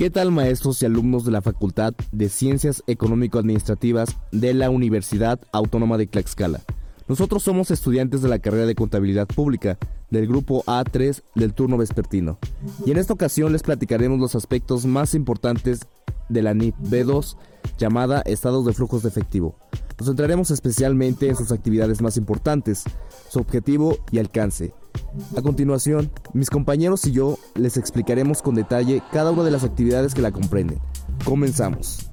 ¿Qué tal maestros y alumnos de la Facultad de Ciencias Económico-Administrativas de la Universidad Autónoma de Tlaxcala? Nosotros somos estudiantes de la carrera de Contabilidad Pública del grupo A3 del turno vespertino. Y en esta ocasión les platicaremos los aspectos más importantes de la NIP B2 llamada Estados de Flujos de Efectivo. Nos centraremos especialmente en sus actividades más importantes, su objetivo y alcance. A continuación, mis compañeros y yo les explicaremos con detalle cada una de las actividades que la comprenden. Comenzamos.